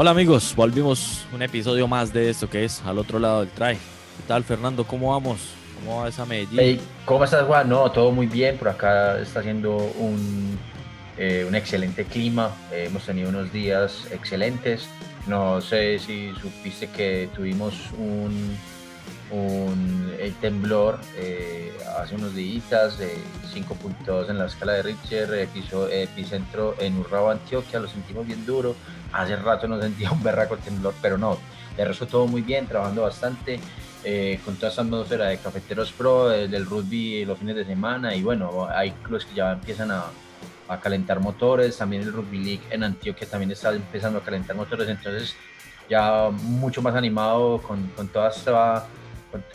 Hola amigos, volvimos un episodio más de esto que es al otro lado del try. ¿Qué tal Fernando? ¿Cómo vamos? ¿Cómo va esa Medellín? ¿Cómo estás Juan? No, todo muy bien. Por acá está haciendo un, eh, un excelente clima. Eh, hemos tenido unos días excelentes. No sé si supiste que tuvimos un, un temblor eh, hace unos días de 5.2 en la escala de Richter, epicentro en Urrao, Antioquia. Lo sentimos bien duro hace rato no sentía un berraco temblor, pero no, de resto todo muy bien, trabajando bastante. Eh, con toda atmósfera de Cafeteros Pro, del rugby los fines de semana y bueno, hay clubes que ya empiezan a, a, calentar motores, también el Rugby League en Antioquia también está empezando a calentar motores, entonces ya mucho más animado con, con toda esta,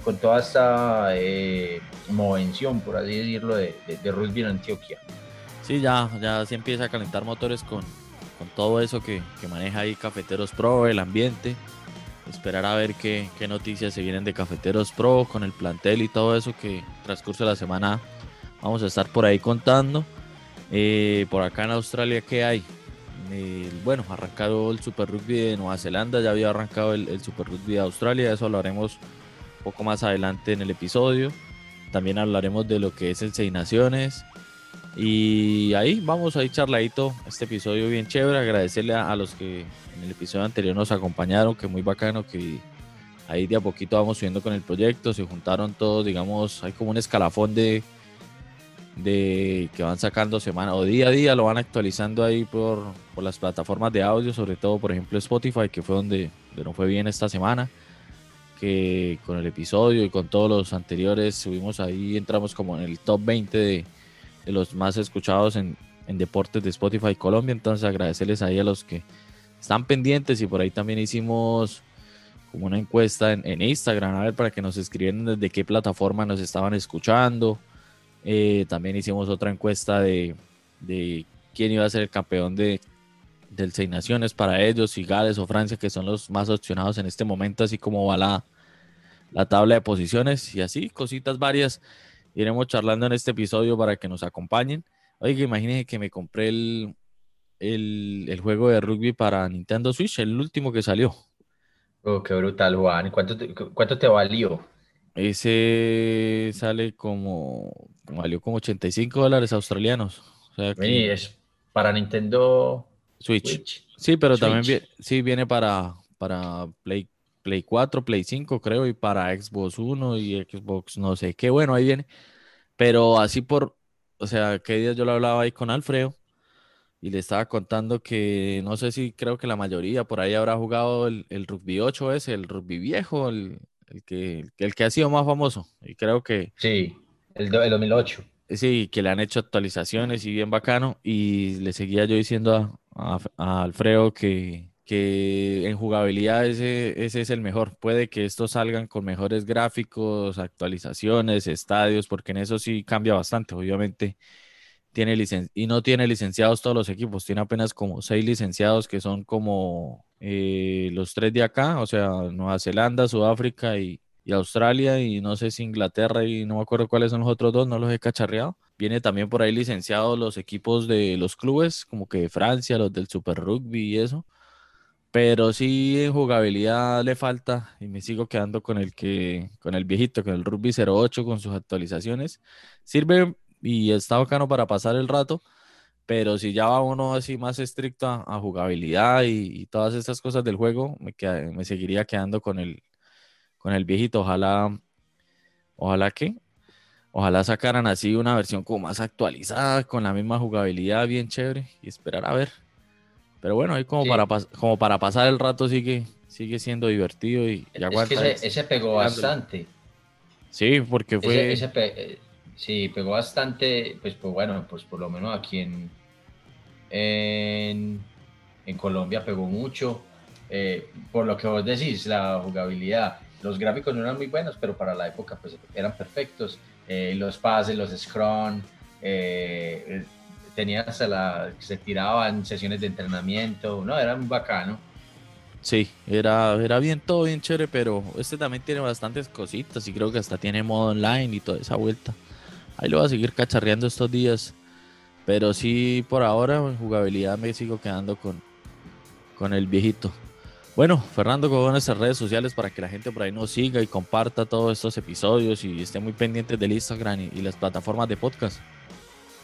con, toda esta eh, movención, por así decirlo, de, de, rugby en Antioquia. Sí, ya, ya se empieza a calentar motores con, con todo eso que, maneja ahí Cafeteros Pro, el ambiente. Esperar a ver qué, noticias se vienen de Cafeteros Pro con el plantel y todo eso que transcurso de la semana vamos a estar por ahí contando. Eh, por acá en Australia, ¿qué hay? bueno, arrancado el Super Rugby de Nueva Zelanda, ya había arrancado el, Super Rugby de Australia, eso lo haremos un poco más adelante en el episodio. También hablaremos de lo que es el Seis Naciones, y ahí vamos a ir charladito este episodio bien chévere. Agradecerle a, los que en el episodio anterior nos acompañaron, que muy bacano que ahí de a poquito vamos subiendo con el proyecto. Se juntaron todos, digamos, hay como un escalafón de, de que van sacando semana o día a día, lo van actualizando ahí por, por las plataformas de audio, sobre todo, por ejemplo, Spotify, que fue donde, donde no fue bien esta semana. Que con el episodio y con todos los anteriores subimos ahí, entramos como en el top 20 de de los más escuchados en, deportes de Spotify Colombia. Entonces agradecerles ahí a los que están pendientes y por ahí también hicimos como una encuesta en, Instagram, a ver, para que nos escribieran desde qué plataforma nos estaban escuchando. Eh, también hicimos otra encuesta de, quién iba a ser el campeón de, del Seis Naciones para ellos, si Gales o Francia, que son los más opcionados en este momento, así como va la, la tabla de posiciones y así, cositas varias iremos charlando en este episodio para que nos acompañen. Oye, imagínense que me compré el, el, juego de rugby para Nintendo Switch, el último que salió. Oh, qué brutal, Juan. ¿Cuánto te, cuánto te valió? Ese sale como, valió como 85 dólares australianos. O sea es para Nintendo Switch. Sí, pero también viene, sí viene para, para Play Play 4, Play 5, creo, y para Xbox 1 y Xbox no sé qué. Bueno, ahí viene. Pero así por, o sea, qué día yo lo hablaba ahí con Alfredo y le estaba contando que no sé si creo que la mayoría por ahí habrá jugado el, rugby 8 ese, el rugby viejo, el, que, el que ha sido más famoso. Y creo que... Sí, el, el 2008. Sí, que le han hecho actualizaciones y bien bacano. Y le seguía yo diciendo a Alfredo que, que en jugabilidad ese, ese es el mejor. Puede que estos salgan con mejores gráficos, actualizaciones, estadios, porque en eso sí cambia bastante. Obviamente tiene licen y no tiene licenciados todos los equipos, tiene apenas como seis licenciados que son como eh, los tres de acá, o sea, Nueva Zelanda, Sudáfrica y, y, Australia, y no sé si Inglaterra y no me acuerdo cuáles son los otros dos, no los he cacharreado. Viene también por ahí licenciados los equipos de los clubes, como que Francia, los del Super Rugby y eso. Pero sí en jugabilidad le falta y me sigo quedando con el que con el viejito, con el Rugby 08 con sus actualizaciones. Sirve y está bacano para pasar el rato, pero si ya va uno así más estricto a, jugabilidad y, todas estas cosas del juego, me, me seguiría quedando con el con el viejito. Ojalá ojalá que ojalá sacaran así una versión como más actualizada con la misma jugabilidad bien chévere y esperar a ver pero bueno, ahí como, para, como para pasar el rato sigue, sigue siendo divertido y, aguanta. ese, pegó bastante. Sí, porque fue... Ese, eh, sí, pegó bastante, pues, pues bueno, pues por lo menos aquí en, en, Colombia pegó mucho. Eh, por lo que vos decís, la jugabilidad, los gráficos no eran muy buenos, pero para la época pues eran perfectos. Eh, los pases, los scrum, tenía hasta la se tiraban sesiones de entrenamiento, no, era muy bacano. Sí, era, era bien todo bien chévere, pero este también tiene bastantes cositas y creo que hasta tiene modo online y toda esa vuelta. Ahí lo voy a seguir cacharreando estos días. Pero sí, por ahora en jugabilidad me sigo quedando con, con el viejito. Bueno, Fernando, con nuestras redes sociales para que la gente por ahí nos siga y comparta todos estos episodios y esté muy pendientes del Instagram y las plataformas de podcast.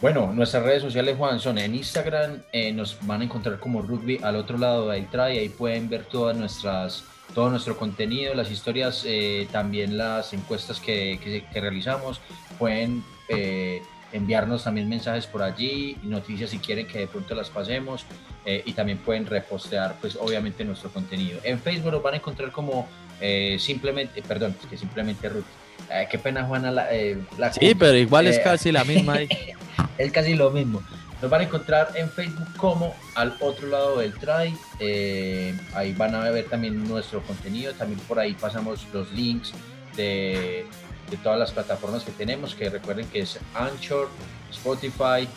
Bueno, nuestras redes sociales, Juan, son en Instagram, eh, nos van a encontrar como rugby al otro lado del try, ahí pueden ver todas nuestras, todo nuestro contenido, las historias, eh, también las encuestas que, que, realizamos, pueden eh, enviarnos también mensajes por allí, noticias si quieren que de pronto las pasemos, y también pueden repostear, pues obviamente nuestro contenido. En Facebook nos van a encontrar como simplemente, perdón, es que simplemente rugby. qué pena, Juana, la, la Sí, pero igual es casi la misma. es casi lo mismo. Nos van a encontrar en Facebook como al otro lado del. Eh, ahí van a ver también nuestro contenido. También por ahí pasamos los links de, todas las plataformas que tenemos, que recuerden que es Anchor, Spotify,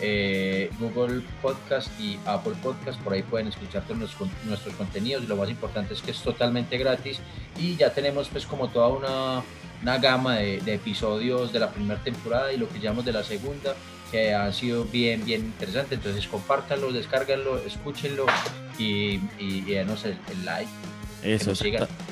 eh, Google Podcast y Apple Podcast. Por ahí pueden escuchar todos nuestros contenidos. Lo más importante es que es totalmente gratis y ya tenemos pues como toda una, una gama de, de episodios de la primera temporada y lo que llamamos de la segunda que ha sido bien, bien interesante. Entonces compártanlo, descárganlo, escúchenlo y, denos el, like. Eso,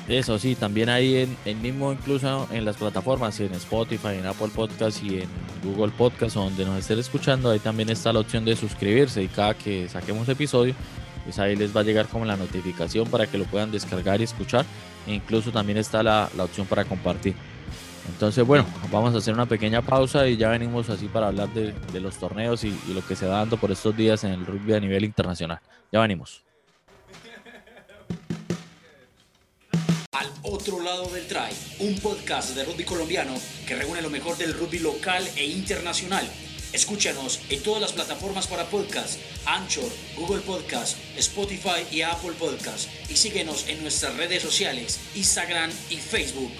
eso sí, también ahí en, en, mismo incluso en las plataformas, en Spotify, en Apple Podcast y en Google Podcast, donde nos estén escuchando, ahí también está la opción de suscribirse y cada que saquemos episodio, pues ahí les va a llegar como la notificación para que lo puedan descargar y escuchar. E incluso también está la, la opción para compartir. Entonces, bueno, vamos a hacer una pequeña pausa y ya venimos así para hablar de, los torneos y, lo que se va dando por estos días en el rugby a nivel internacional. Ya venimos. Otro lado del try, un podcast de rugby colombiano que reúne lo mejor del rugby local e internacional. Escúchanos en todas las plataformas para podcast, Anchor, Google Podcast, Spotify y Apple Podcast. Y síguenos en nuestras redes sociales, Instagram y Facebook.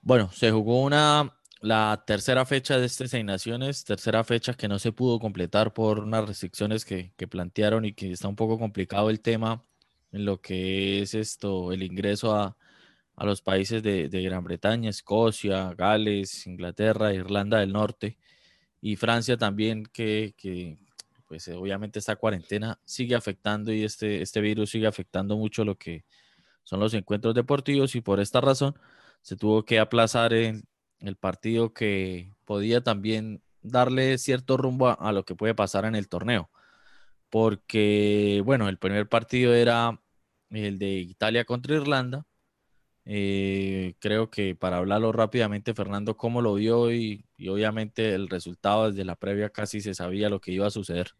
Bueno, se jugó una la tercera fecha de estas Naciones, tercera fecha que no se pudo completar por unas restricciones que, plantearon y que está un poco complicado el tema en lo que es esto, el ingreso a, los países de, Gran Bretaña, Escocia, Gales, Inglaterra, Irlanda del Norte y Francia también, que, que pues obviamente esta cuarentena sigue afectando y este, este virus sigue afectando mucho lo que son los encuentros deportivos y por esta razón se tuvo que aplazar el partido que podía también darle cierto rumbo a, lo que puede pasar en el torneo. Porque, bueno, el primer partido era el de Italia contra Irlanda. Eh, creo que para hablarlo rápidamente, Fernando, ¿cómo lo vio? Y, obviamente el resultado desde la previa casi se sabía lo que iba a suceder.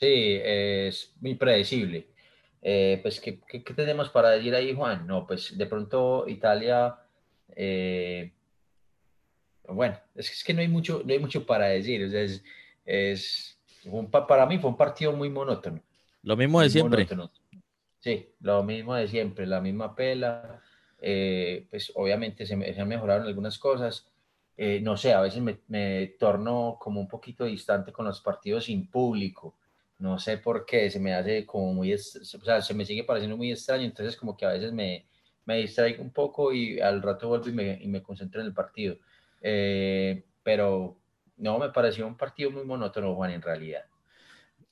Sí, es muy predecible. Eh, pues, ¿qué, tenemos para decir ahí, Juan? No, pues de pronto Italia, eh, bueno, es, que no hay mucho, no hay mucho para decir. es, es para mí fue un partido muy monótono. Lo mismo de siempre. Sí, lo mismo de siempre, la misma pela. Eh, pues obviamente se, han mejorado algunas cosas. no sé, a veces me, me torno como un poquito distante con los partidos sin público no sé por qué, se me hace como muy, o sea, se me sigue pareciendo muy extraño, entonces como que a veces me, me distraigo un poco y al rato vuelvo y me, y me concentro en el partido. Eh, pero no, me pareció un partido muy monótono, Juan, en realidad.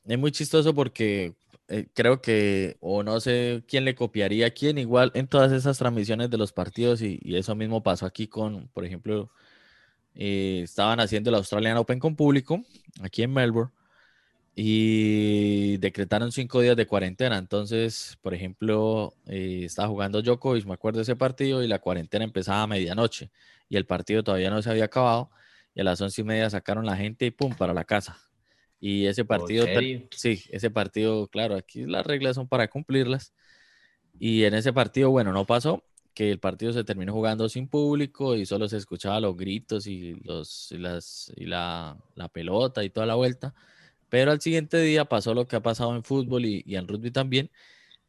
Es muy chistoso porque eh, creo que, o no sé quién le copiaría a quién, igual en todas esas transmisiones de los partidos, y, eso mismo pasó aquí con, por ejemplo, eh, estaban haciendo el Australian Open con público, aquí en Melbourne, y decretaron cinco días de cuarentena. Entonces, por ejemplo, eh, estaba jugando Djokovic, me acuerdo de ese partido, y la cuarentena empezaba a medianoche y el partido todavía no se había acabado. Y a las once y media sacaron la gente y pum, para la casa. Y ese partido, sí, ese partido, claro, aquí las reglas son para cumplirlas. Y en ese partido, bueno, no pasó, que el partido se terminó jugando sin público y solo se escuchaba los gritos y, los, las, y la, la pelota y toda la vuelta. Pero al siguiente día pasó lo que ha pasado en fútbol y, en rugby también,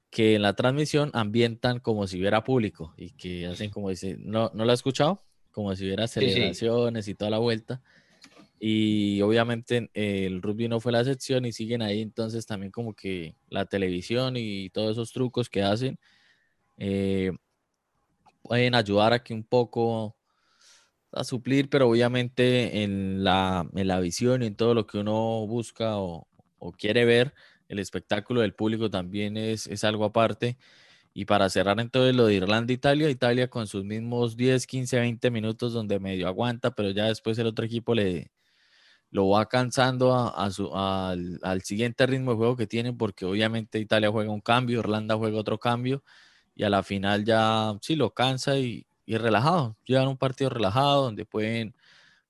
que en la transmisión ambientan como si hubiera público y que hacen como dice, ¿no, ¿no lo ha escuchado? Como si hubiera celebraciones y toda la vuelta. Y obviamente el rugby no fue la excepción y siguen ahí entonces también como que la televisión y todos esos trucos que hacen eh, pueden ayudar a que un poco a suplir, pero obviamente en la, en la visión y en todo lo que uno busca o, o quiere ver, el espectáculo del público también es, es algo aparte. Y para cerrar entonces lo de Irlanda-Italia, Italia con sus mismos 10, 15, 20 minutos donde medio aguanta, pero ya después el otro equipo le lo va cansando a, su, al, siguiente ritmo de juego que tienen, porque obviamente Italia juega un cambio, Irlanda juega otro cambio, y a la final ya sí lo cansa y, y relajado. Llegan un partido relajado donde pueden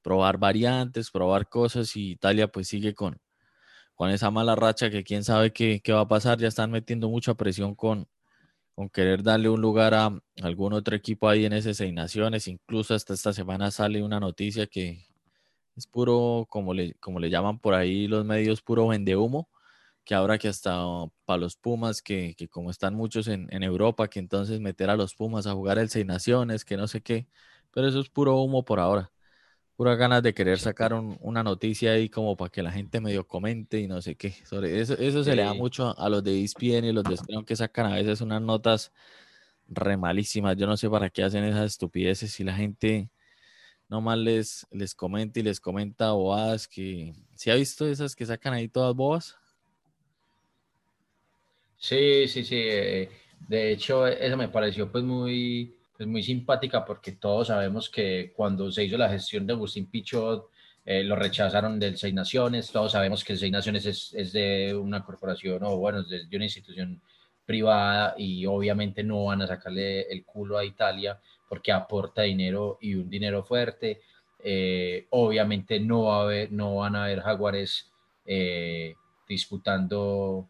probar variantes, probar cosas, y Italia pues sigue con, con esa mala racha que quién sabe qué, qué va a pasar. Ya están metiendo mucha presión con, con querer darle un lugar a algún otro equipo ahí en esas seis naciones. Incluso hasta esta semana sale una noticia que es puro, como le, como le llaman por ahí los medios, puro vende humo, que ahora que hasta para los Pumas, que, que, como están muchos en, en, Europa, que entonces meter a los Pumas a jugar el seis naciones, que no sé qué, pero eso es puro humo por ahora. Pura ganas de querer sacar un, una noticia ahí como para que la gente medio comente y no sé qué. Sobre eso, eso se le da mucho a los de ESPN y los de Scrum que sacan a veces unas notas re malísimas. Yo no sé para qué hacen esas estupideces si la gente nomás les, les comenta y les comenta bobadas que... ¿Si ha visto esas que sacan ahí todas bobas? Sí, sí, sí. Eh, de hecho, eso me pareció pues muy es muy simpática porque todos sabemos que cuando se hizo la gestión de Agustín Pichot, eh, lo rechazaron del Seis Naciones, todos sabemos que el Seis Naciones es, es de una corporación o bueno, es de, una institución privada y obviamente no van a sacarle el culo a Italia porque aporta dinero y un dinero fuerte. Eh, obviamente no, va a haber, no van a haber jaguares eh, disputando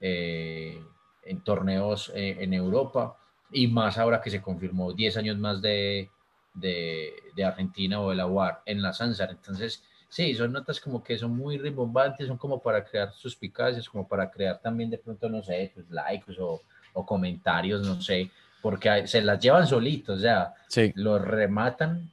en torneos en Europa y más ahora que se confirmó 10 años más de, de, de Argentina o de la UAR en la Sansar. Entonces, sí, son notas como que son muy rimbombantes, son como para crear suspicacias, como para crear también de pronto, no sé, pues likes o, o comentarios, no sé, porque se las llevan solitos, o sea, sí. los rematan.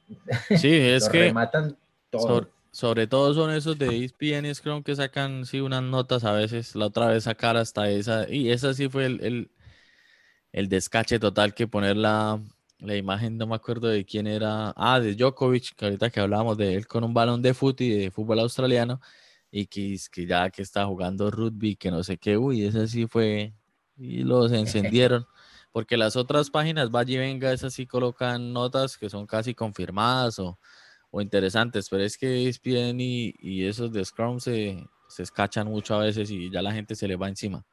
Sí, es los que rematan todo. Sobre, sobre, todo son esos de ESPN, creo que sacan sí unas notas a veces, la otra vez sacar hasta esa, y esa sí fue el, el el descache total que poner la, la, imagen, no me acuerdo de quién era, ah, de Djokovic, que ahorita que hablábamos de él con un balón de fútbol y de fútbol australiano, y que, que ya que está jugando rugby, que no sé qué, uy, ese sí fue, y los encendieron, porque las otras páginas, vaya y venga, esas sí colocan notas que son casi confirmadas o, o interesantes, pero es que ESPN y, y esos de Scrum se, se escachan mucho a veces y ya la gente se le va encima.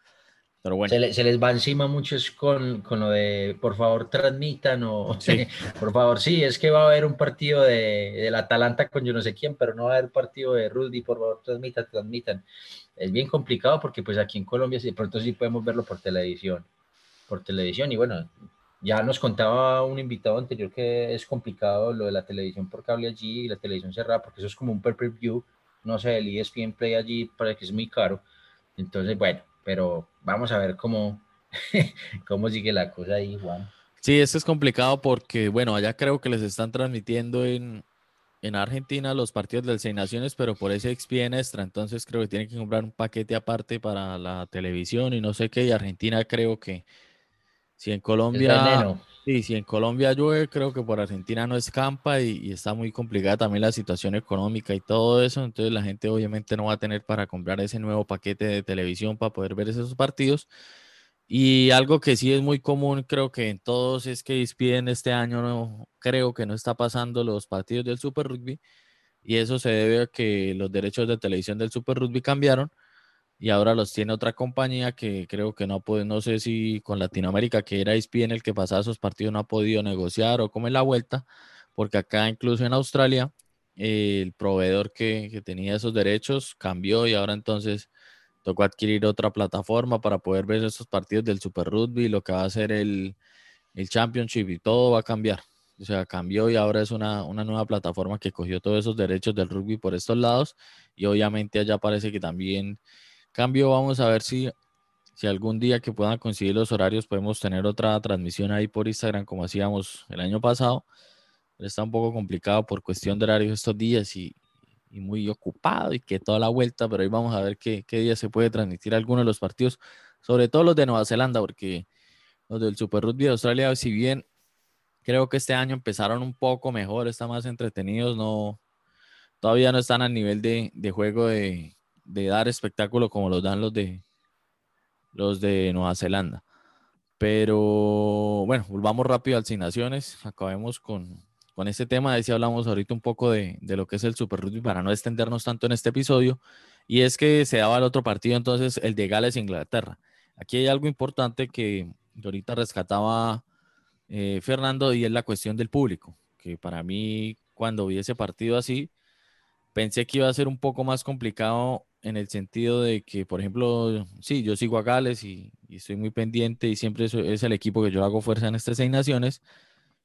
Pero bueno. Se, le, se, les va encima muchos con, con, lo de por favor transmitan o sí. por favor, sí, es que va a haber un partido de, del Atalanta con yo no sé quién, pero no va a haber partido de Rudy, por favor transmitan, transmitan. Es bien complicado porque pues aquí en Colombia de pronto sí podemos verlo por televisión, por televisión y bueno, ya nos contaba un invitado anterior que es complicado lo de la televisión por cable allí y la televisión cerrada porque eso es como un pay-per-view, no sé, el ESPN Play allí parece que es muy caro. Entonces, bueno, pero vamos a ver cómo, cómo sigue la cosa ahí, Juan. Sí, esto es complicado porque, bueno, allá creo que les están transmitiendo en, en Argentina los partidos del Seis Naciones, pero por ese XPN extra, entonces creo que tienen que comprar un paquete aparte para la televisión y no sé qué, y Argentina creo que si en Colombia, sí, si en Colombia llueve, creo que por Argentina no escampa y, y, está muy complicada también la situación económica y todo eso. Entonces la gente obviamente no va a tener para comprar ese nuevo paquete de televisión para poder ver esos partidos. Y algo que sí es muy común, creo que en todos es que ESPN este año no, creo que no está pasando los partidos del Super Rugby. Y eso se debe a que los derechos de televisión del Super Rugby cambiaron y ahora los tiene otra compañía que creo que no puede, no sé si con Latinoamérica, que era ESPN el que pasaba esos partidos, no ha podido negociar o como en la vuelta, porque acá incluso en Australia el proveedor que, que, tenía esos derechos cambió y ahora entonces tocó adquirir otra plataforma para poder ver esos partidos del Super Rugby, lo que va a ser el, el Championship y todo va a cambiar. O sea, cambió y ahora es una, una, nueva plataforma que cogió todos esos derechos del rugby por estos lados y obviamente allá parece que también Cambio, vamos a ver si, si algún día que puedan conseguir los horarios podemos tener otra transmisión ahí por Instagram como hacíamos el año pasado. Está un poco complicado por cuestión de horarios estos días y, muy ocupado y que toda la vuelta, pero ahí vamos a ver qué, qué día se puede transmitir alguno de los partidos, sobre todo los de Nueva Zelanda, porque los del Super Rugby de Australia, si bien creo que este año empezaron un poco mejor, están más entretenidos, no, todavía no están al nivel de, de juego de, de, dar espectáculo como los dan los de, los de Nueva Zelanda. Pero bueno, volvamos rápido Sin Naciones, acabemos con, con este tema, de si hablamos ahorita un poco de, de, lo que es el Super Rugby para no extendernos tanto en este episodio, y es que se daba el otro partido entonces, el de Gales Inglaterra. Aquí hay algo importante que, ahorita rescataba eh, Fernando y es la cuestión del público, que para mí cuando vi ese partido así, pensé que iba a ser un poco más complicado en el sentido de que, por ejemplo, sí, yo sigo a Gales y, estoy muy pendiente y siempre es el equipo que yo hago fuerza en estas seis naciones,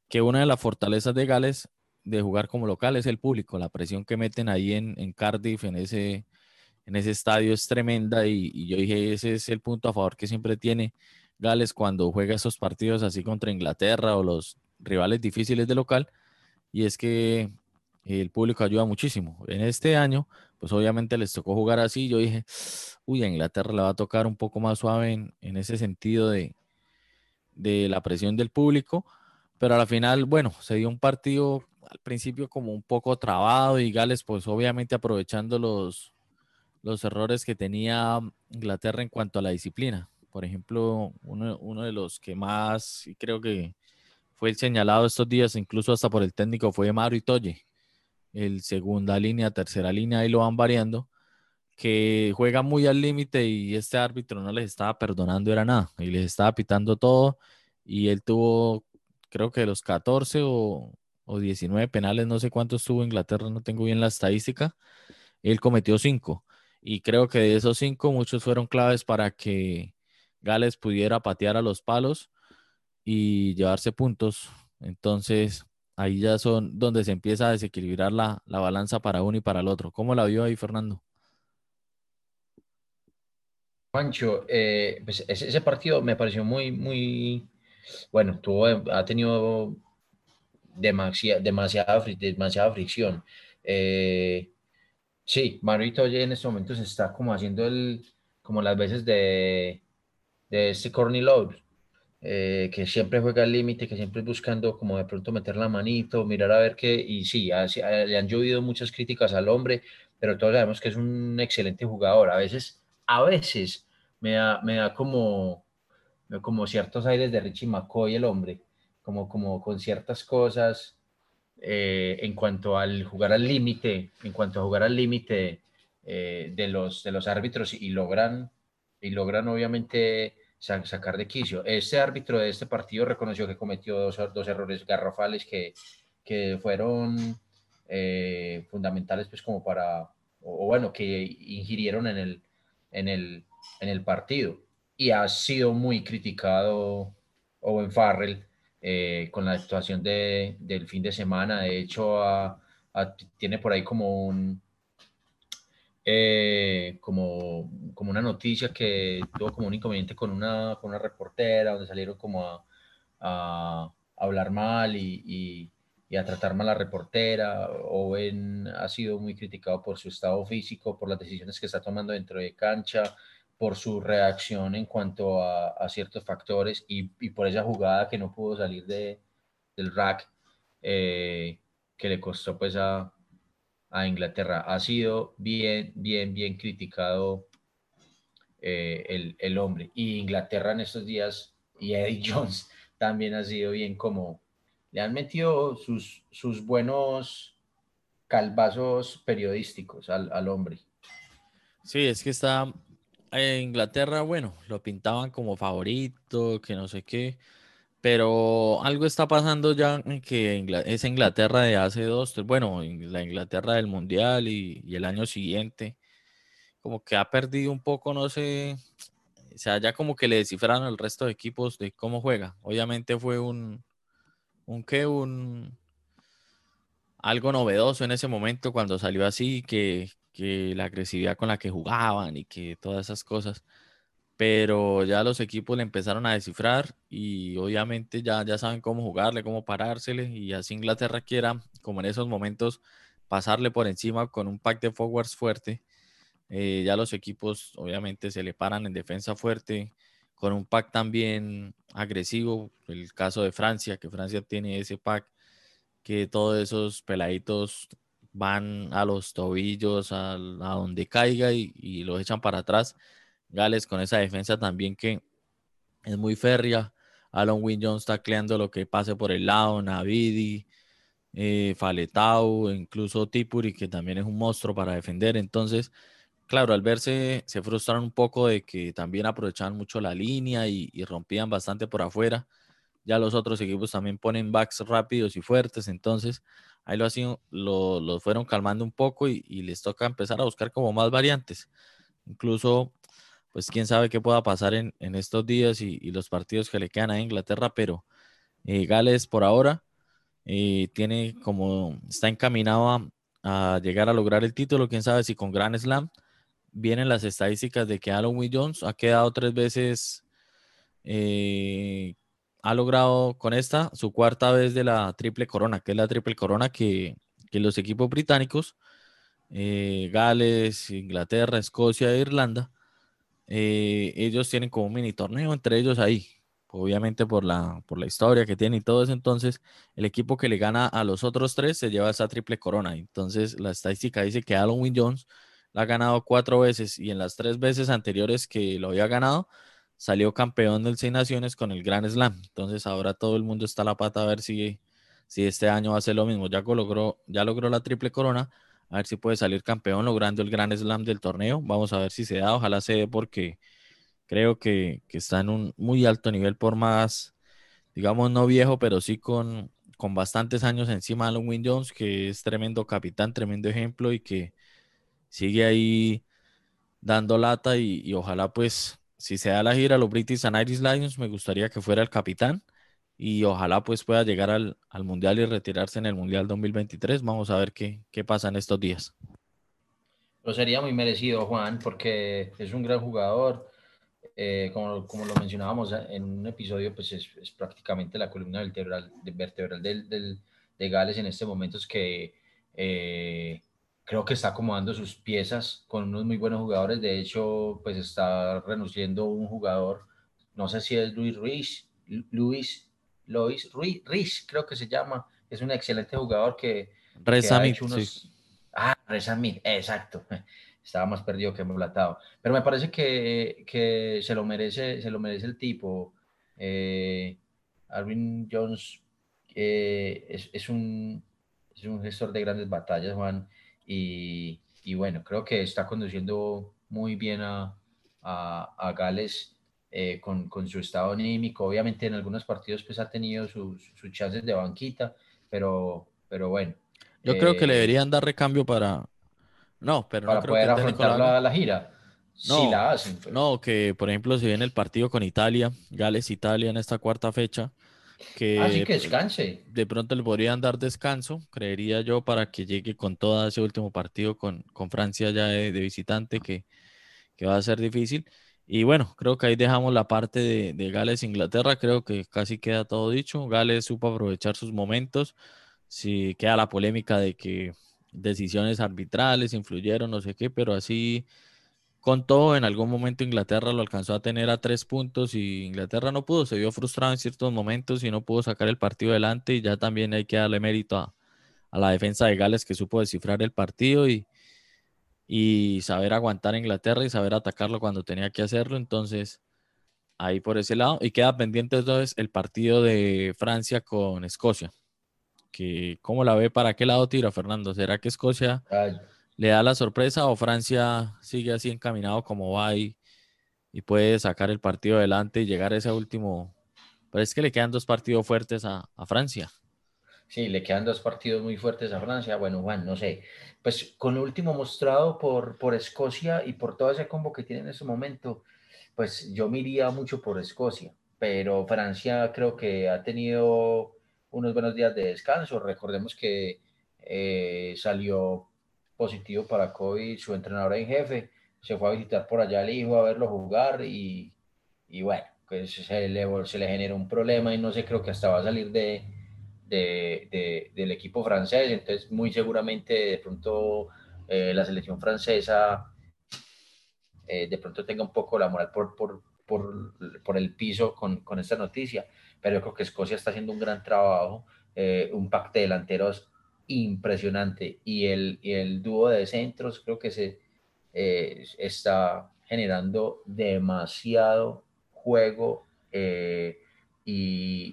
que una de las fortalezas de Gales de jugar como local es el público, la presión que meten ahí en, en Cardiff, en ese, en ese estadio es tremenda y, y, yo dije, ese es el punto a favor que siempre tiene Gales cuando juega esos partidos así contra Inglaterra o los rivales difíciles de local, y es que el público ayuda muchísimo. En este año, pues obviamente les tocó jugar así, yo dije, uy, a Inglaterra le va a tocar un poco más suave en, ese sentido de, la presión del público, pero a la final, bueno, se dio un partido al principio como un poco trabado y Gales pues obviamente aprovechando los, errores que tenía Inglaterra en cuanto a la disciplina. Por ejemplo, uno, de los que más creo que fue señalado estos días, incluso hasta por el técnico, fue Mario Itoye. El segunda línea, tercera línea, ahí lo van variando, que juega muy al límite y este árbitro no les estaba perdonando, era nada, y les estaba pitando todo. Y él tuvo, creo que los 14 o, o 19 penales, no sé cuántos tuvo Inglaterra, no tengo bien la estadística. Él cometió cinco. Y creo que de esos cinco, muchos fueron claves para que Gales pudiera patear a los palos y llevarse puntos. Entonces, ahí ya son donde se empieza a desequilibrar la, balanza para uno y para el otro. ¿Cómo la vio ahí, Fernando? Pancho, eh, pues ese, partido me pareció muy, muy, bueno, tuvo, ha tenido demasiada, demasiada, demasiada fricción. Eh, sí, Marito en estos momentos está como haciendo el, como las veces de, de este Corny Load, eh, que siempre juega al límite, que siempre es buscando como de pronto meter la manito, mirar a ver qué, y sí, le han llovido muchas críticas al hombre, pero todos sabemos que es un excelente jugador. A veces, a veces me da, me da como, como ciertos aires de Richie McCoy el hombre, como, como con ciertas cosas eh, en cuanto al jugar al límite, en cuanto a jugar al límite eh, de, los, de los árbitros y logran, y logran obviamente sacar de quicio. Este árbitro de este partido reconoció que cometió dos, dos errores garrafales que, que fueron eh, fundamentales pues como para, o, bueno, que ingirieron en el, en, el, en el partido. Y ha sido muy criticado Owen Farrell eh, con la actuación de, del fin de semana. De hecho, tiene por ahí como un, eh, como, como una noticia que tuvo como un inconveniente con una, con una reportera, donde salieron como a, a, hablar mal y, y, a tratar mal a la reportera. Owen ha sido muy criticado por su estado físico, por las decisiones que está tomando dentro de cancha, por su reacción en cuanto a, a ciertos factores y, y, por esa jugada que no pudo salir de, del rack, eh, que le costó pues a, a Inglaterra. Ha sido bien, bien, bien criticado eh, el, el, hombre. Y Inglaterra en estos días, y Eddie Jones también ha sido bien como, le han metido sus, sus buenos calvazos periodísticos al, al hombre. Sí, es que está en Inglaterra, bueno, lo pintaban como favorito, que no sé qué. Pero algo está pasando ya que es Inglaterra de hace dos, bueno, la Inglaterra del Mundial y, el año siguiente, como que ha perdido un poco, no sé, o sea, ya como que le descifraron al resto de equipos de cómo juega. Obviamente fue un, un qué, un algo novedoso en ese momento cuando salió así, que, que la agresividad con la que jugaban y que todas esas cosas pero ya los equipos le empezaron a descifrar y obviamente ya, ya saben cómo jugarle, cómo parársele y así Inglaterra quiera, como en esos momentos, pasarle por encima con un pack de forwards fuerte. Eh, ya los equipos obviamente se le paran en defensa fuerte, con un pack también agresivo. El caso de Francia, que Francia tiene ese pack que todos esos peladitos van a los tobillos, a, donde caiga y, y, los echan para atrás. Gales con esa defensa también que es muy férrea. Alan Wynne Jones está creando lo que pase por el lado, Navidi, eh, Faletau, incluso Tipuri, que también es un monstruo para defender. Entonces, claro, al verse se frustraron un poco de que también aprovechaban mucho la línea y, rompían bastante por afuera. Ya los otros equipos también ponen backs rápidos y fuertes, entonces ahí lo, así, lo, fueron calmando un poco y, les toca empezar a buscar como más variantes. Incluso, pues quién sabe qué pueda pasar en, estos días y, los partidos que le quedan a Inglaterra, pero eh, Gales por ahora eh, tiene como, está encaminado a, llegar a lograr el título, quién sabe si con Grand Slam. Vienen las estadísticas de que Alan Jones ha quedado tres veces, eh, ha logrado con esta su cuarta vez de la triple corona, que es la triple corona que, los equipos británicos, Gales, Inglaterra, Escocia e Irlanda, ellos tienen como un mini torneo entre ellos ahí obviamente por la, por la historia que tiene y todo eso, entonces el equipo que le gana a los otros tres se lleva esa triple corona. Entonces la estadística dice que Alan Jones la ha ganado cuatro veces y en las tres veces anteriores que lo había ganado salió campeón del Seis Naciones con el Grand Slam. Entonces ahora todo el mundo está a la pata a ver si, si este año va a ser lo mismo. Ya logró, ya logró la triple corona, a ver si puede salir campeón logrando el Grand Slam del torneo. Vamos a ver si se da, ojalá se dé porque creo que, está en un muy alto nivel por más, digamos, no viejo, pero sí con, con bastantes años encima de Alan Jones, que es tremendo capitán, tremendo ejemplo y que sigue ahí dando lata y, ojalá pues si se da la gira a los British and Irish Lions, me gustaría que fuera el capitán y ojalá pues pueda llegar al, Mundial y retirarse en el Mundial 2023. Vamos a ver qué, qué pasa en estos días. Lo sería muy merecido, Juan, porque es un gran jugador eh, como, como, lo mencionábamos en un episodio, pues es, es prácticamente la columna vertebral, vertebral del, del, de Gales en este momento, es que eh, creo que está acomodando sus piezas con unos muy buenos jugadores. De hecho, pues está renunciando un jugador, no sé si es Luis Ruiz, Luis, Luis Ruiz, creo que se llama, es un excelente jugador que, que ha hecho unos... Ah, Rezamit, exacto estaba más perdido que embolatado. Pero me parece que, que se, lo merece, se lo merece el tipo. Eh, Arvin Jones eh, es, es, un, es un gestor de grandes batallas, Juan, y, y bueno, creo que está conduciendo muy bien a, a, a Gales eh, con, con, su estado anímico. Obviamente en algunos partidos pues ha tenido sus, sus chances de banquita, pero, pero bueno. Yo creo que le deberían dar recambio para, no, pero para no poder que afrontar la, la, gira. No, la hacen. Pues. No, que por ejemplo, si viene el partido con Italia, Gales-Italia en esta cuarta fecha, que, Así ah, que descanse. De pronto le podrían dar descanso, creería yo, para que llegue con todo ese último partido con, con Francia ya de, visitante, que, que, va a ser difícil. Y bueno, creo que ahí dejamos la parte de, de Gales-Inglaterra, creo que casi queda todo dicho. Gales supo aprovechar sus momentos. Si queda la polémica de que decisiones arbitrales influyeron, no sé qué, pero así con todo, en algún momento Inglaterra lo alcanzó a tener a tres puntos y Inglaterra no pudo, se vio frustrado en ciertos momentos y no pudo sacar el partido adelante y ya también hay que darle mérito a, la defensa de Gales que supo descifrar el partido y, y saber aguantar a Inglaterra y saber atacarlo cuando tenía que hacerlo, entonces ahí por ese lado y queda pendiente entonces el partido de Francia con Escocia que cómo la ve, para qué lado tira Fernando. ¿Será que Escocia le da la sorpresa o Francia sigue así encaminado como va y, puede sacar el partido adelante y llegar a ese último? Pero es que le quedan dos partidos fuertes a, Francia. Sí, le quedan dos partidos muy fuertes a Francia. Bueno, Juan, no sé. Pues con el último mostrado por, por Escocia y por todo ese combo que tiene en ese momento, pues yo me iría mucho por Escocia. Pero Francia creo que ha tenido unos buenos días de descanso. Recordemos que eh, salió positivo para COVID su entrenador en jefe, se fue a visitar por allá al hijo a verlo jugar y, y bueno, pues se le, se le generó un problema y no sé, creo que hasta va a salir de, del equipo francés, entonces muy seguramente de pronto eh, la selección francesa eh, de pronto tenga un poco la moral por, por, por, por el piso con, con, esta noticia, pero yo creo que Escocia está haciendo un gran trabajo, eh, un pacto de delanteros impresionante y el, y el dúo de centros creo que se está generando demasiado juego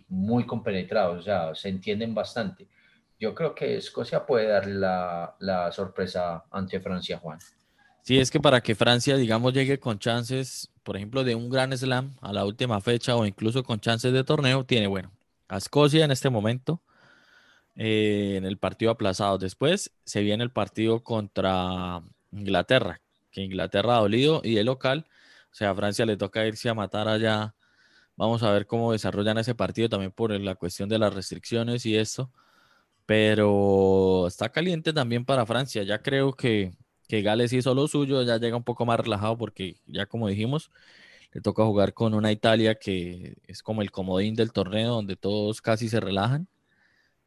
muy compenetrados, sea, se entienden bastante. Yo creo que Escocia puede dar la, la sorpresa ante Francia, Juan. Sí, es que para que Francia, digamos, llegue con chances, por ejemplo, de un gran slam a la última fecha o incluso con chances de torneo, tiene, bueno, a Escocia en este momento, eh, en el partido aplazado. Después se viene el partido contra Inglaterra, que Inglaterra ha dolido y el local, o sea, a Francia le toca irse a matar allá Vamos a ver cómo desarrollan ese partido también por la cuestión de las restricciones y esto. Pero está caliente también para Francia. Ya creo que, que Gales hizo lo suyo, ya llega un poco más relajado porque ya como dijimos, le toca jugar con una Italia que es como el comodín del torneo donde todos casi se relajan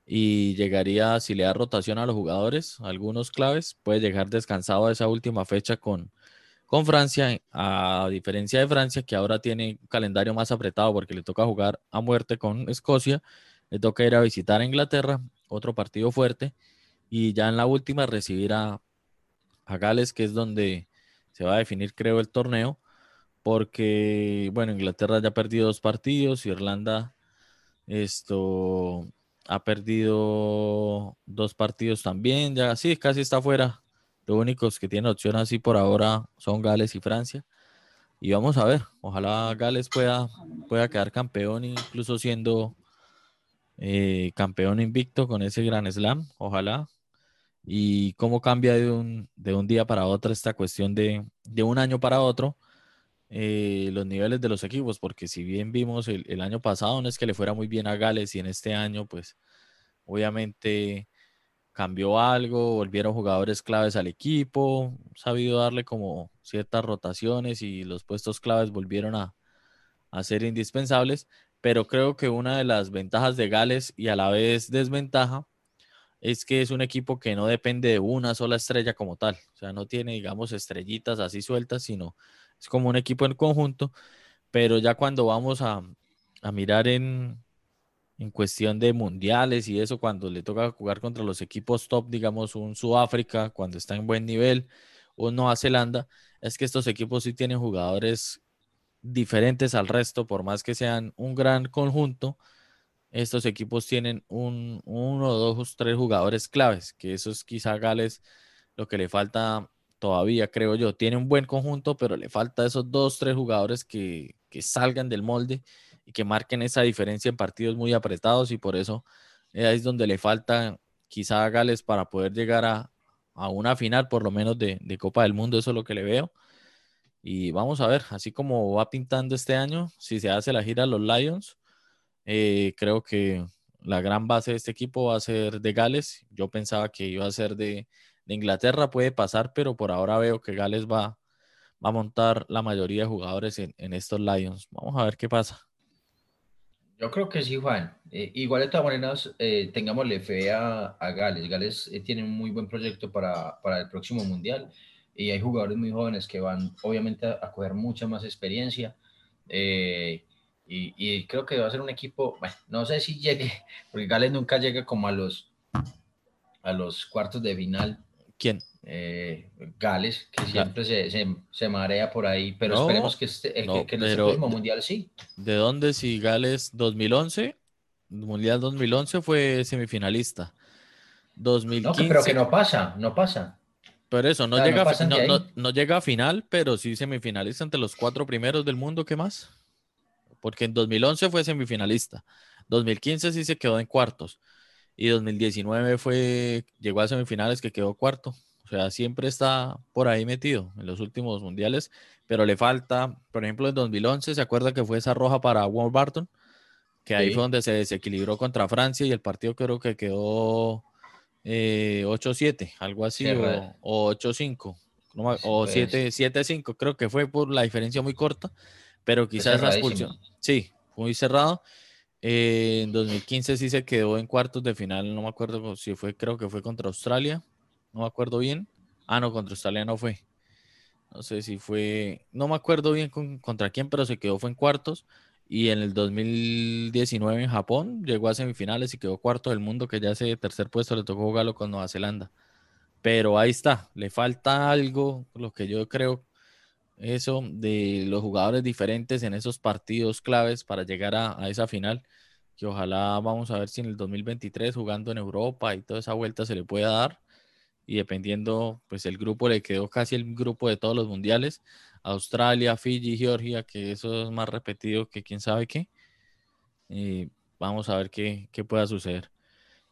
y llegaría, si le da rotación a los jugadores, algunos claves, puede llegar descansado a esa última fecha con, con Francia, a diferencia de Francia, que ahora tiene un calendario más apretado porque le toca jugar a muerte con Escocia, le toca ir a visitar a Inglaterra, otro partido fuerte, y ya en la última recibir a, Gales, que es donde se va a definir, creo, el torneo, porque, bueno, Inglaterra ya ha perdido dos partidos, Irlanda esto ha perdido dos partidos también, ya sí, casi está fuera los únicos que tienen opción así por ahora son Gales y Francia. Y vamos a ver, ojalá Gales pueda, pueda quedar campeón, incluso siendo eh, campeón invicto con ese gran slam, ojalá. Y cómo cambia de un, de un día para otro esta cuestión de, de un año para otro eh, los niveles de los equipos, porque si bien vimos el, el año pasado, no es que le fuera muy bien a Gales y en este año, pues obviamente cambió algo, volvieron jugadores claves al equipo, sabido darle como ciertas rotaciones y los puestos claves volvieron a, ser indispensables, pero creo que una de las ventajas de Gales y a la vez desventaja es que es un equipo que no depende de una sola estrella como tal, o sea, no tiene, digamos, estrellitas así sueltas, sino es como un equipo en conjunto, pero ya cuando vamos a mirar en, en cuestión de mundiales y eso, cuando le toca jugar contra los equipos top, digamos un Sudáfrica, cuando está en buen nivel, o Nueva Zelanda, es que estos equipos sí tienen jugadores diferentes al resto, por más que sean un gran conjunto, estos equipos tienen un, uno, dos, tres jugadores claves, que eso es quizá Gales lo que le falta todavía, creo yo. Tiene un buen conjunto, pero le falta esos dos, tres jugadores que, que salgan del molde y que marquen esa diferencia en partidos muy apretados y por eso es donde le falta quizá a Gales para poder llegar a, una final por lo menos de, Copa del Mundo, eso es lo que le veo. Y vamos a ver, así como va pintando este año, si se hace la gira a los Lions, eh, creo que la gran base de este equipo va a ser de Gales. Yo pensaba que iba a ser de, Inglaterra, puede pasar, pero por ahora veo que Gales va, va a montar la mayoría de jugadores en, en estos Lions. Vamos a ver qué pasa. Yo creo que sí, Juan. Eh, igual de todas maneras, eh, tengámosle fe a, Gales. Gales eh, tiene un muy buen proyecto para, para, el próximo Mundial y hay jugadores muy jóvenes que van obviamente a, coger mucha más experiencia. Y, y, creo que va a ser un equipo, bueno, no sé si llegue, porque Gales nunca llega como a los, a los cuartos de final. ¿Quién? Eh, Gales, que siempre se, se, marea por ahí, pero esperemos que, este, que, en el próximo mundial sí. ¿De dónde si Gales 2011? Mundial 2011 fue semifinalista. 2015, no, pero que no pasa, no pasa. Pero eso, no, llega, no, no, llega a final, pero sí semifinalista entre los cuatro primeros del mundo, ¿qué más? Porque en 2011 fue semifinalista, 2015 sí se quedó en cuartos y 2019 fue, llegó a semifinales que quedó cuarto. O sea, siempre está por ahí metido en los últimos mundiales, pero le falta, por ejemplo, en 2011, ¿se acuerda que fue esa roja para Barton, Que ahí fue donde se desequilibró contra Francia y el partido creo que quedó 8-7, eh, algo así, o, 8-5, o 7-5, creo que fue por la diferencia muy corta, pero quizás la expulsión. Sí, muy cerrado. Eh, en 2015 sí se quedó en cuartos de final, no me acuerdo si fue, creo que fue contra Australia, no me acuerdo bien. Ah, no, contra Australia no fue. No sé si fue, no me acuerdo bien contra quién, pero se quedó, fue en cuartos. Y en el 2019 en Japón llegó a semifinales y quedó cuarto del mundo, que ya ese tercer puesto le tocó jugarlo con Nueva Zelanda. Pero ahí está, le falta algo, lo que yo creo, eso de los jugadores diferentes en esos partidos claves para llegar a, a esa final, que ojalá vamos a ver si en el 2023 jugando en Europa y toda esa vuelta se le pueda dar y dependiendo, pues el grupo le quedó casi el grupo de todos los mundiales. Australia, Fiji, Georgia, que eso es más repetido que quién sabe qué. Y vamos a ver qué, qué pueda suceder.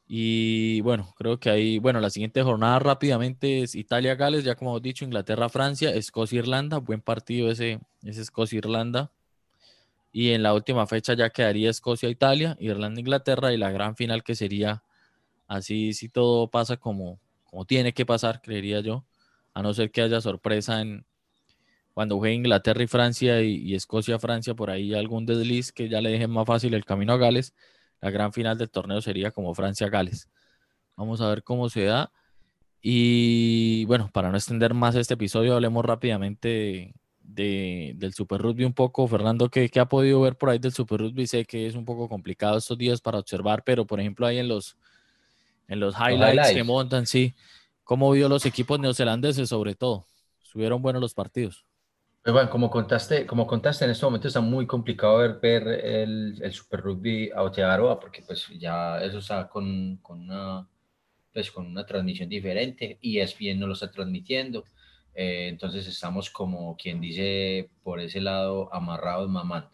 Y bueno, creo que ahí, bueno, la siguiente jornada rápidamente es Italia-Gales, ya como hemos dicho, Inglaterra-Francia, Escocia-Irlanda, buen partido ese, ese Escocia-Irlanda. Y en la última fecha ya quedaría Escocia-Italia, Irlanda-Inglaterra y la gran final que sería así si todo pasa como, como tiene que pasar, creería yo, a no ser que haya sorpresa en cuando juegue Inglaterra y Francia y, Escocia-Francia, por ahí algún desliz que ya le deje más fácil el camino a Gales. La gran final del torneo sería como Francia-Gales. Vamos a ver cómo se da. Y bueno, para no extender más este episodio, hablemos rápidamente del Super Rugby un poco. Fernando, ¿qué, ¿qué, ha podido ver por ahí del Super Rugby? Sé que es un poco complicado estos días para observar, pero por ejemplo ahí en los, en los highlights, que montan, sí. ¿Cómo vio los equipos neozelandeses sobre todo? Subieron buenos los partidos. Pues bueno, como contaste, como contaste, en este momento está muy complicado ver, ver el, el, Super Rugby a Aotearoa porque pues ya eso está con, con, una, pues, con una transmisión diferente y es bien no lo está transmitiendo. Eh, entonces estamos como quien dice por ese lado amarrados mamando.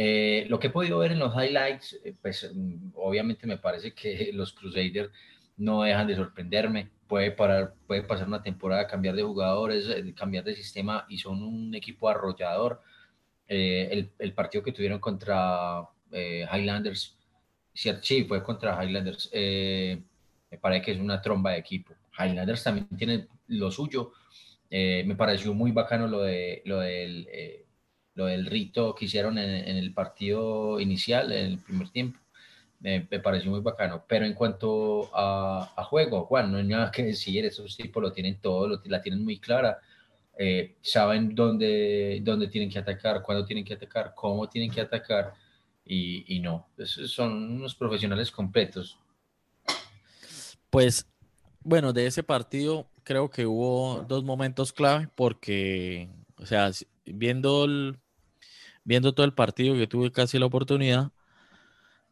Eh, lo que he podido ver en los highlights, eh, pues mm, obviamente me parece que los Crusaders no dejan de sorprenderme. Puede, pasar una temporada, cambiar de jugadores, eh, cambiar de sistema y son un equipo arrollador. el, partido que tuvieron contra Highlanders, sí, fue contra Highlanders, me parece que es una tromba de equipo. Highlanders también tiene lo suyo. me pareció muy bacano lo, de, lo del lo del rito que hicieron en, el partido inicial, en el primer tiempo. Me, pareció muy bacano. Pero en cuanto a, juego, Juan, no hay nada que decir, esos tipos lo tienen todo, lo, la tienen muy clara. Eh, saben dónde, dónde tienen que atacar, cuándo tienen que atacar, cómo tienen que atacar, y, y no, son unos profesionales completos. Pues, bueno, de ese partido creo que hubo dos momentos clave porque, o sea, viendo el, viendo todo el partido que tuve casi la oportunidad,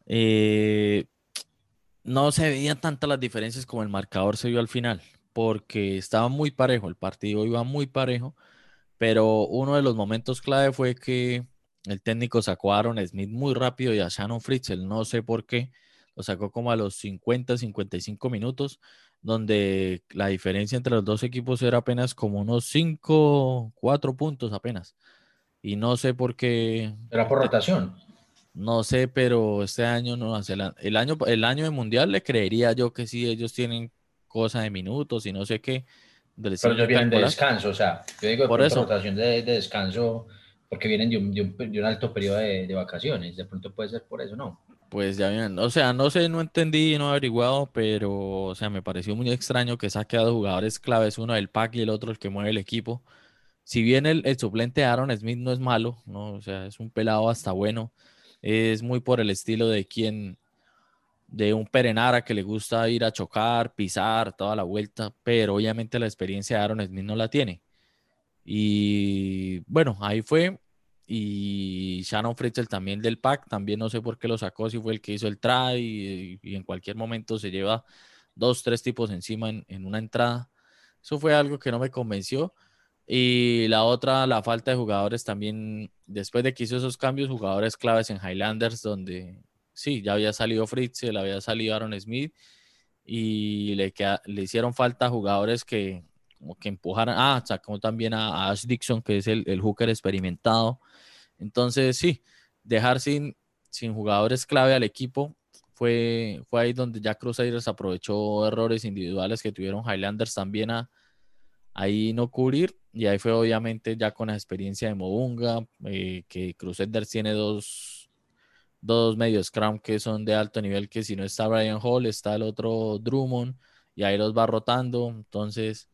eh, no se veían tantas las diferencias como el marcador se vio al final, porque estaba muy parejo, el partido iba muy parejo, pero uno de los momentos clave fue que el técnico sacó a Aaron Smith muy rápido y a Shannon Fritzel, no sé por qué, lo sacó como a los 50, 55 minutos, donde la diferencia entre los dos equipos era apenas como unos 5, 4 puntos apenas. Y no sé por qué. ¿Era por rotación? No sé, pero este año no hace el año el año de mundial le creería yo que sí ellos tienen cosa de minutos y no sé qué. Pero ellos vienen de descanso, o sea, yo digo por eso. rotación de, descanso porque vienen de un, de un, alto periodo de, vacaciones, de pronto puede ser por eso, ¿no? Pues ya bien, o sea, no sé, no entendí, no he averiguado, pero, o sea, me pareció muy extraño que saque a dos jugadores claves, uno del pack y el otro el que mueve el equipo si bien el, suplente Aaron Smith no es malo, ¿no? O sea, es un pelado hasta bueno, es muy por el estilo de quien, de un perenara que le gusta ir a chocar, pisar toda la vuelta, pero obviamente la experiencia de Aaron Smith no la tiene. Y bueno, ahí fue. Y Shannon Fritzel también del pack, también no sé por qué lo sacó, si fue el que hizo el try y, en cualquier momento se lleva dos, tres tipos encima en, en una entrada. Eso fue algo que no me convenció. Y la otra, la falta de jugadores también, después de que hizo esos cambios, jugadores claves en Highlanders, donde sí, ya había salido Fritz, le había salido Aaron Smith, y le, le hicieron falta jugadores que, como que empujaran. Ah, sacó también a, Ash Dixon, que es el, el, hooker experimentado. Entonces, sí, dejar sin, sin jugadores clave al equipo fue, fue ahí donde ya Crusaders aprovechó errores individuales que tuvieron Highlanders también a ahí no cubrir. Y ahí fue obviamente ya con la experiencia de Mobunga, eh, que Crusaders tiene dos, dos medios scrum que son de alto nivel, que si no está Brian Hall, está el otro Drummond, y ahí los va rotando. Entonces,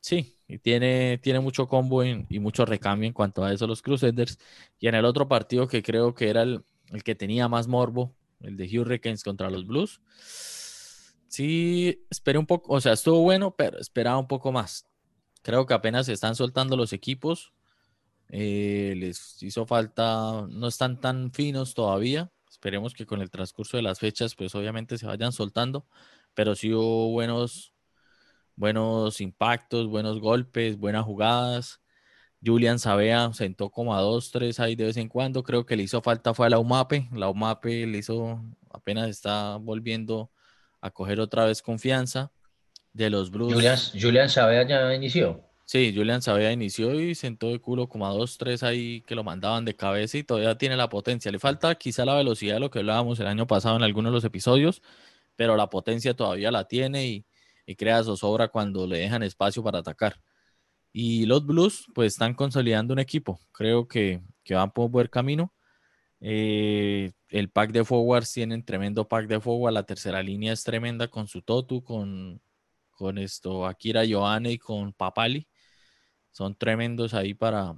sí, y tiene, tiene mucho combo y mucho recambio en cuanto a eso los Crusaders. Y en el otro partido que creo que era el, el que tenía más morbo, el de Hurricanes contra los Blues. Sí, esperé un poco, o sea, estuvo bueno, pero esperaba un poco más. Creo que apenas se están soltando los equipos. Eh, les hizo falta, no están tan finos todavía. Esperemos que con el transcurso de las fechas, pues obviamente se vayan soltando. Pero sí hubo buenos, buenos impactos, buenos golpes, buenas jugadas. Julian Sabea sentó como a dos, tres ahí de vez en cuando. Creo que le hizo falta fue a la UMAPE. La UMAPE le hizo, apenas está volviendo a coger otra vez confianza de los Blues. Julian, Julian Sabea ya inició. Sí, Julian Sabea inició y sentó de culo como a dos, tres ahí que lo mandaban de cabeza y todavía tiene la potencia. Le falta quizá la velocidad de lo que hablábamos el año pasado en algunos de los episodios, pero la potencia todavía la tiene y, y crea zozobra cuando le dejan espacio para atacar. Y los Blues, pues están consolidando un equipo. Creo que, que van por buen camino. Eh, el pack de forwards tienen tremendo pack de forward. La tercera línea es tremenda con su Totu, con, con esto, Akira Johanne y con Papali. Son tremendos ahí para,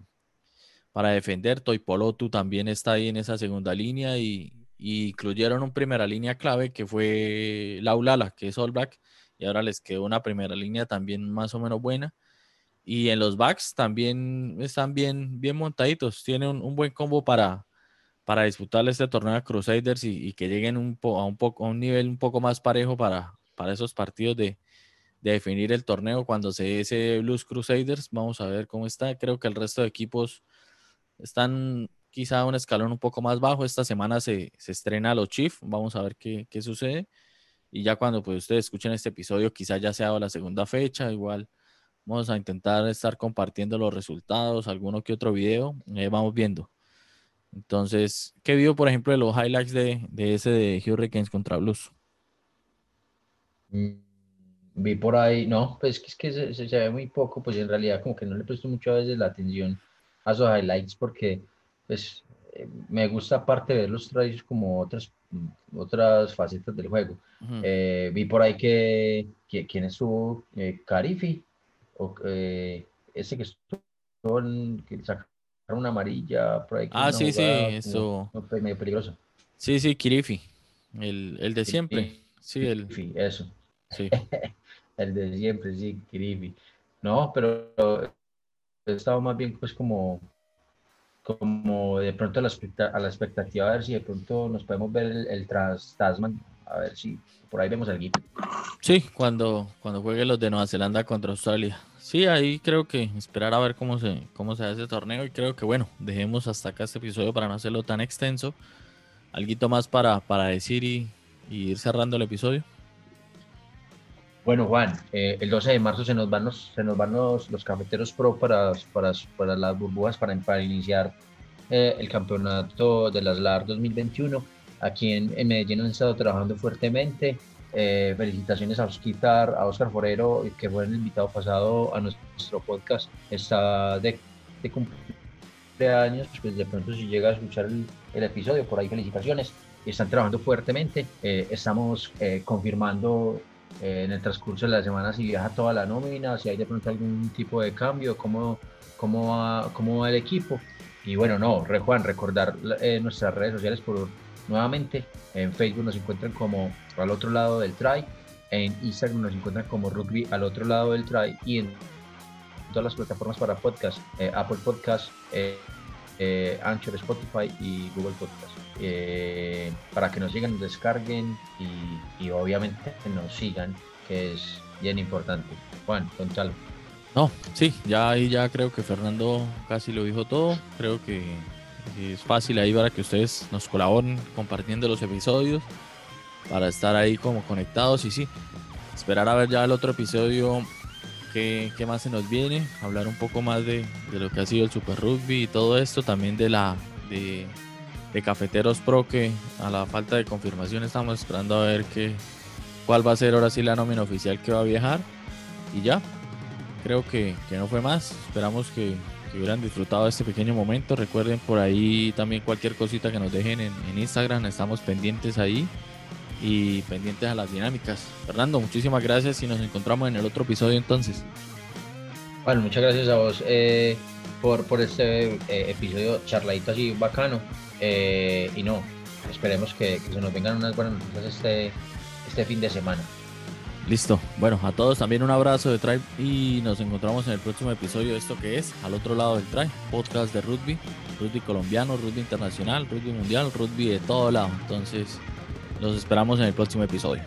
para defender. Toipolotu también está ahí en esa segunda línea y, y incluyeron una primera línea clave que fue Laulala, que es All Black. Y ahora les quedó una primera línea también más o menos buena. Y en los backs también están bien, bien montaditos. Tienen un, buen combo para, para disputar este torneo de Crusaders y, que lleguen un a, un a un nivel un poco más parejo para, para esos partidos de, de definir el torneo cuando se dé ese Blues Crusaders. Vamos a ver cómo está. Creo que el resto de equipos están quizá un escalón un poco más bajo. Esta semana se, se estrena los Chiefs. Vamos a ver qué, qué, sucede. Y ya cuando pues, ustedes escuchen este episodio, quizá ya sea la segunda fecha. Igual Vamos a intentar estar compartiendo los resultados, alguno que otro video, vamos viendo. Entonces, ¿qué vio, por ejemplo, de los highlights de, de ese de Hurricanes contra Blues? Mm, vi por ahí, no, pues es que se, se, ve muy poco, pues en realidad como que no le presto muchas veces la atención a esos highlights porque pues eh, me gusta aparte ver los trailers como otras, otras facetas del juego. Eh, vi por ahí que, que quién estuvo, eh, Carifi, o, eh, ese que son que sacaron una amarilla por ahí. Ah, sí, sí, eso. medio peligroso. Sí, sí, Kirifi, el, el de siempre. Sí, el... Kirifi, eso. Sí. el de siempre, sí, Kirifi. No, pero he estado más bien pues como como de pronto a la, a la expectativa a ver si de pronto nos podemos ver el, el tras Tasman a ver si por ahí vemos el Sí, cuando, cuando juegue los de Nueva Zelanda contra Australia. Sí, ahí creo que esperar a ver cómo se, cómo se hace ese torneo y creo que bueno, dejemos hasta acá este episodio para no hacerlo tan extenso. ¿Alguito más para, para decir y, ir cerrando el episodio? Bueno, Juan, eh, el 12 de marzo se nos van los, se nos van los, los cafeteros pro para, para, para las burbujas para, para iniciar eh, el campeonato de las LAR 2021 Aquí en, Medellín han estado trabajando fuertemente. Eh, felicitaciones a Oscar, a Oscar Forero, que fue el invitado pasado a nuestro podcast. Está de, de cumpleaños, pues de pronto si llega a escuchar el, episodio, por ahí felicitaciones. Están trabajando fuertemente. Eh, estamos eh, confirmando en el transcurso de la semana si viaja toda la nómina, si hay de pronto algún tipo de cambio, cómo, cómo, va, cómo va el equipo. Y bueno, no, Juan, recordar nuestras redes sociales por Nuevamente, en Facebook nos encuentran como al otro lado del try, en Instagram nos encuentran como rugby al otro lado del try y en todas las plataformas para podcast, eh, Apple Podcast, eh, eh, Anchor, Spotify y Google Podcast. para que nos sigan, nos descarguen y, y, obviamente nos sigan, que es bien importante. Juan, contalo. No, sí, ya ahí ya creo que Fernando casi lo dijo todo. Creo que es fácil ahí para que ustedes nos colaboren compartiendo los episodios para estar ahí como conectados y sí, esperar a ver ya el otro episodio qué, qué más se nos viene, hablar un poco más de, de, lo que ha sido el Super Rugby y todo esto, también de la de, de, Cafeteros Pro que a la falta de confirmación estamos esperando a ver qué, cuál va a ser ahora sí la nómina oficial que va a viajar y ya, creo que, que no fue más, esperamos que que hubieran disfrutado este pequeño momento. Recuerden por ahí también cualquier cosita que nos dejen en, en Instagram, estamos pendientes ahí y pendientes a las dinámicas. Fernando, muchísimas gracias y nos encontramos en el otro episodio entonces. Bueno, muchas gracias a vos eh, por, por este eh, episodio charladito así bacano. Eh, y no, esperemos que, que, se nos vengan unas buenas noticias este, este fin de semana. Listo. Bueno, a todos también un abrazo de Tribe y nos encontramos en el próximo episodio de esto que es Al otro lado del Tribe, podcast de rugby, rugby colombiano, rugby internacional, rugby mundial, rugby de todo lado. Entonces, los esperamos en el próximo episodio.